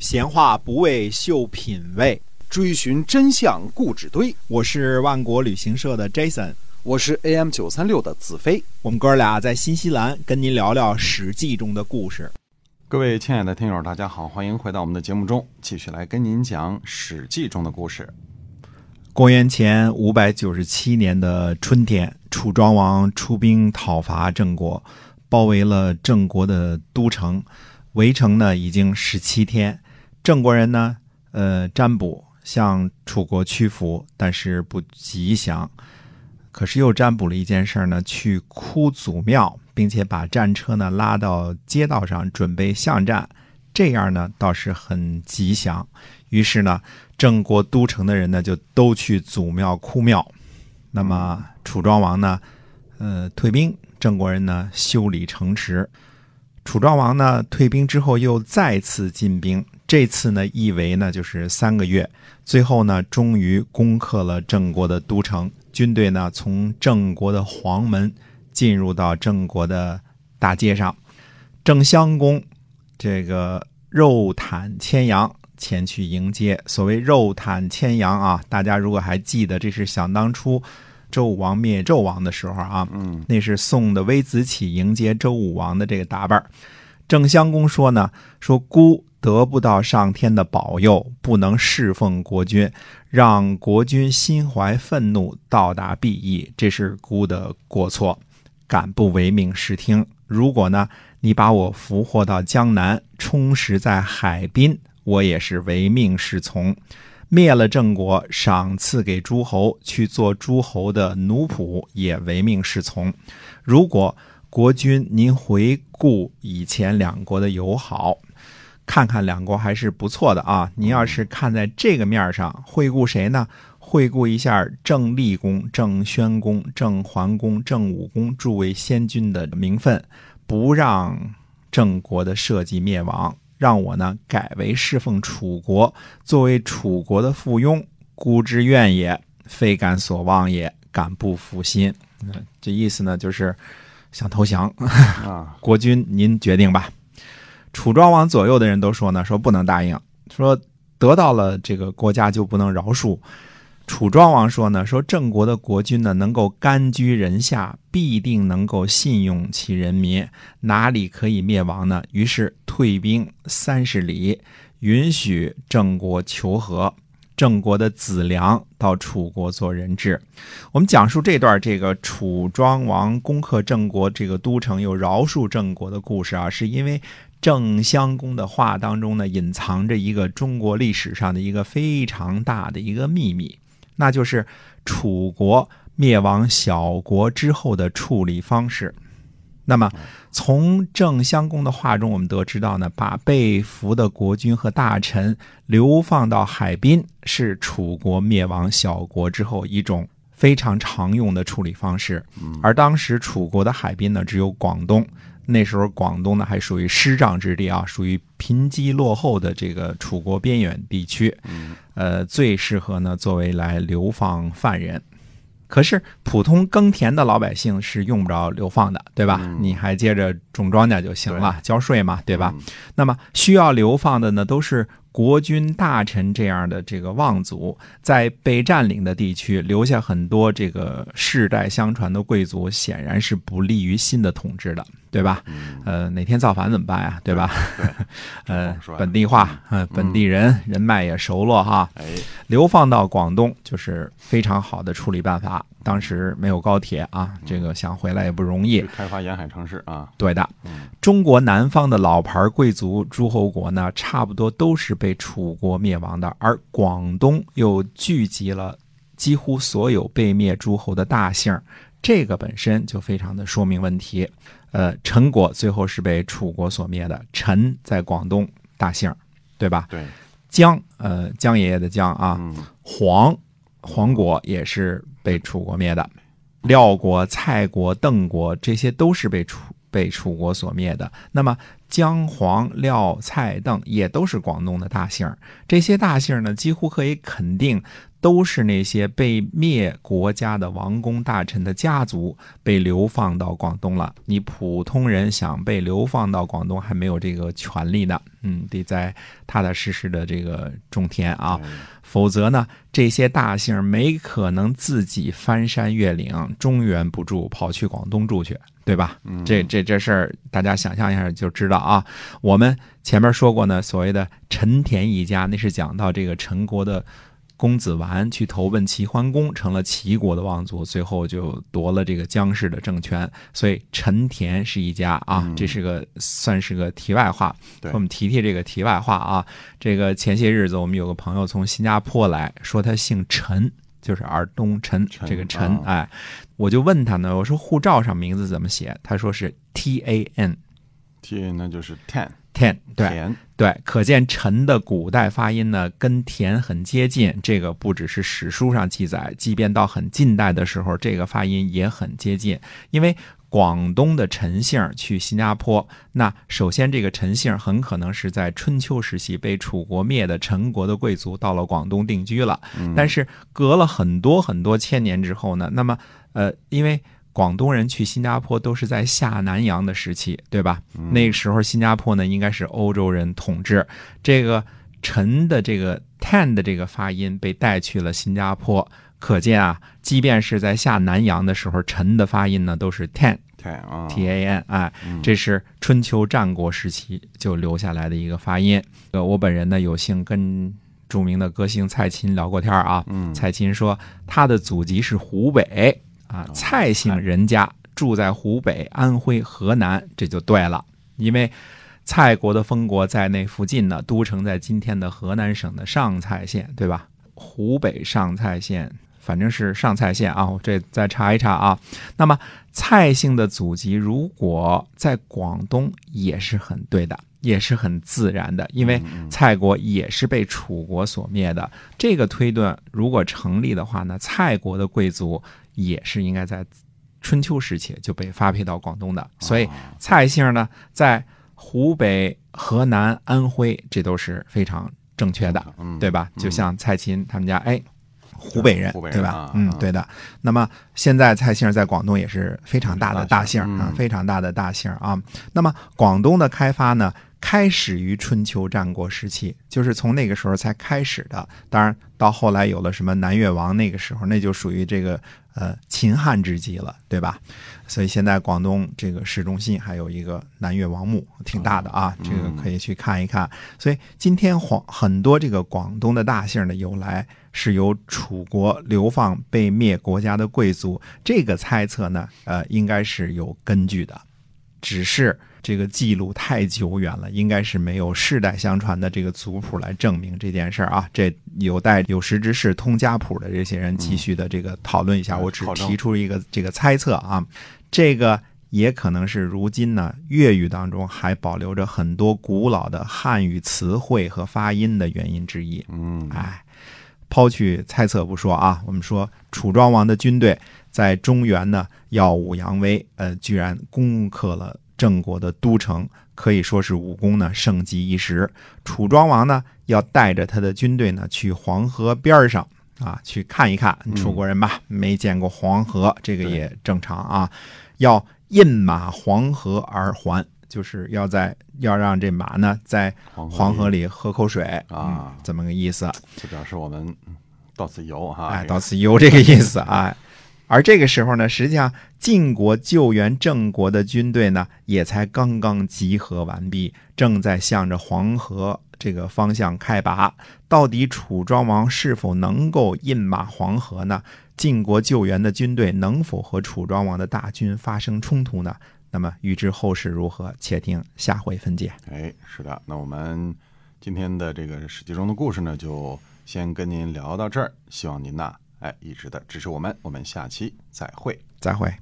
闲话不为秀品味，追寻真相故纸堆。我是万国旅行社的 Jason，我是 AM 九三六的子飞。我们哥俩在新西兰跟您聊聊《史记》中的故事。各位亲爱的听友，大家好，欢迎回到我们的节目中，继续来跟您讲《史记》中的故事。公元前五百九十七年的春天，楚庄王出兵讨伐郑国，包围了郑国的都城。围城呢已经十七天，郑国人呢，呃，占卜向楚国屈服，但是不吉祥。可是又占卜了一件事呢，去哭祖庙，并且把战车呢拉到街道上，准备巷战，这样呢倒是很吉祥。于是呢，郑国都城的人呢就都去祖庙哭庙。那么楚庄王呢，呃，退兵，郑国人呢修理城池。楚庄王呢退兵之后又再次进兵，这次呢一围呢就是三个月，最后呢终于攻克了郑国的都城。军队呢从郑国的黄门进入到郑国的大街上，郑襄公这个肉袒牵羊前去迎接。所谓肉袒牵羊啊，大家如果还记得，这是想当初。周武王灭纣王的时候啊，嗯，那是宋的微子启迎接周武王的这个打扮。郑襄公说呢，说孤得不到上天的保佑，不能侍奉国君，让国君心怀愤怒，到达必役，这是孤的过错，敢不唯命是听？如果呢，你把我俘获到江南，充实在海滨，我也是唯命是从。灭了郑国，赏赐给诸侯去做诸侯的奴仆，也唯命是从。如果国君您回顾以前两国的友好，看看两国还是不错的啊。您要是看在这个面上，惠顾谁呢？惠顾一下郑立公、郑宣公、郑桓公、郑武公诸位先君的名分，不让郑国的社稷灭亡。让我呢改为侍奉楚国，作为楚国的附庸，孤之愿也，非敢所望也，敢不服心？嗯，这意思呢就是想投降啊！国君您决定吧。楚庄王左右的人都说呢，说不能答应，说得到了这个国家就不能饶恕。楚庄王说呢，说郑国的国君呢，能够甘居人下，必定能够信用其人民，哪里可以灭亡呢？于是退兵三十里，允许郑国求和。郑国的子良到楚国做人质。我们讲述这段这个楚庄王攻克郑国这个都城，又饶恕郑国的故事啊，是因为郑襄公的话当中呢，隐藏着一个中国历史上的一个非常大的一个秘密。那就是楚国灭亡小国之后的处理方式。那么，从郑襄公的话中，我们得知到呢，把被俘的国君和大臣流放到海滨，是楚国灭亡小国之后一种非常常用的处理方式。而当时楚国的海滨呢，只有广东。那时候广东呢还属于失障之地啊，属于贫瘠落后的这个楚国边远地区，呃，最适合呢作为来流放犯人。可是普通耕田的老百姓是用不着流放的，对吧？你还接着种庄稼就行了，交税嘛，对吧？那么需要流放的呢，都是。国君大臣这样的这个望族，在被占领的地区留下很多这个世代相传的贵族，显然是不利于新的统治的，对吧？呃，哪天造反怎么办呀？对吧？呃，本地化，呃，本地人人脉也熟络哈。哎，流放到广东就是非常好的处理办法。当时没有高铁啊，这个想回来也不容易。开发沿海城市啊，对的。中国南方的老牌贵族诸侯国呢，差不多都是被楚国灭亡的，而广东又聚集了几乎所有被灭诸侯的大姓，这个本身就非常的说明问题。呃，陈国最后是被楚国所灭的，陈在广东大姓，对吧？对。姜，呃，姜爷爷的姜啊，黄。黄国也是被楚国灭的，廖国、蔡国、邓国这些都是被楚被楚国所灭的。那么姜、黄、廖、蔡、邓也都是广东的大姓这些大姓呢，几乎可以肯定都是那些被灭国家的王公大臣的家族被流放到广东了。你普通人想被流放到广东，还没有这个权利呢。嗯，得在踏踏实实的这个种田啊，否则呢，这些大姓没可能自己翻山越岭，中原不住，跑去广东住去，对吧？嗯这这这事儿，大家想象一下就知道啊。我们前面说过呢，所谓的陈田一家，那是讲到这个陈国的公子完去投奔齐桓公，成了齐国的望族，最后就夺了这个姜氏的政权。所以陈田是一家啊，嗯这是个算是个题外话。我们提提这个题外话啊。这个前些日子我们有个朋友从新加坡来说，他姓陈。就是尔东陈陈这个陈啊，哎，我就问他呢，我说护照上名字怎么写？他说是 T A N，T A 那就是 ten ten，对，田对，可见陈的古代发音呢跟田很接近。这个不只是史书上记载，即便到很近代的时候，这个发音也很接近。因为广东的陈姓去新加坡，那首先这个陈姓很可能是在春秋时期被楚国灭的陈国的贵族到了广东定居了。但是隔了很多很多千年之后呢，那么呃，因为广东人去新加坡都是在下南洋的时期，对吧？那个时候新加坡呢应该是欧洲人统治，这个陈的这个 tan 的这个发音被带去了新加坡，可见啊，即便是在下南洋的时候，陈的发音呢都是 tan ten 啊。T a n，哎，嗯。这是春秋战国时期就留下来的一个发音。呃，我本人呢有幸跟著名的歌星蔡琴聊过天儿啊，嗯。蔡琴说他的祖籍是湖北啊，蔡姓人家住在湖北、安徽、河南，这就对了，因为。蔡国的封国在那附近呢，都城在今天的河南省的上蔡县，对吧？湖北上蔡县，反正是上蔡县啊，我这再查一查啊。那么蔡姓的祖籍如果在广东也是很对的，也是很自然的，因为蔡国也是被楚国所灭的。这个推断如果成立的话呢，蔡国的贵族也是应该在春秋时期就被发配到广东的，所以蔡姓呢，在湖北、河南、安徽，这都是非常正确的，嗯对吧？就像蔡琴他们家，哎。湖北人对吧嗯对的。那么现在蔡姓在广东也是非常大的大姓啊嗯，非常大的大姓啊。那么广东的开发呢，开始于春秋战国时期，就是从那个时候才开始的。当然，到后来有了什么南越王，那个时候那就属于这个呃秦汉之际了，对吧？所以现在广东这个市中心还有一个南越王墓，挺大的啊，这个可以去看一看。所以今天广很多这个广东的大姓的由来是由楚国流放被灭国家的贵族，这个猜测呢，呃，应该是有根据的，只是这个记录太久远了，应该是没有世代相传的这个族谱来证明这件事儿啊，这有待有识之士、通家谱的这些人继续的这个讨论一下。嗯我只提出一个这个猜测啊，这个也可能是如今呢粤语当中还保留着很多古老的汉语词汇和发音的原因之一。嗯。哎，抛去猜测不说啊，我们说楚庄王的军队在中原呢耀武扬威，呃，居然攻克了郑国的都城，可以说是武功呢盛极一时。楚庄王呢要带着他的军队呢去黄河边上啊去看一看，楚国人吧没见过黄河，这个也正常啊，要饮马黄河而还。就是要在要让这马呢在黄河里喝口水啊嗯这么个意思。就表示我们嗯到此游哈，哎，到此一游这个意思啊。而这个时候呢，实际上晋国救援郑国的军队呢，也才刚刚集合完毕，正在向着黄河这个方向开拔。到底楚庄王是否能够饮马黄河呢？晋国救援的军队能否和楚庄王的大军发生冲突呢？那么预知后事如何，且听下回分解。哎，是的，那我们今天的这个《史记》中的故事呢，就先跟您聊到这儿。希望您呐，哎，一直的支持我们，我们下期再会。再会。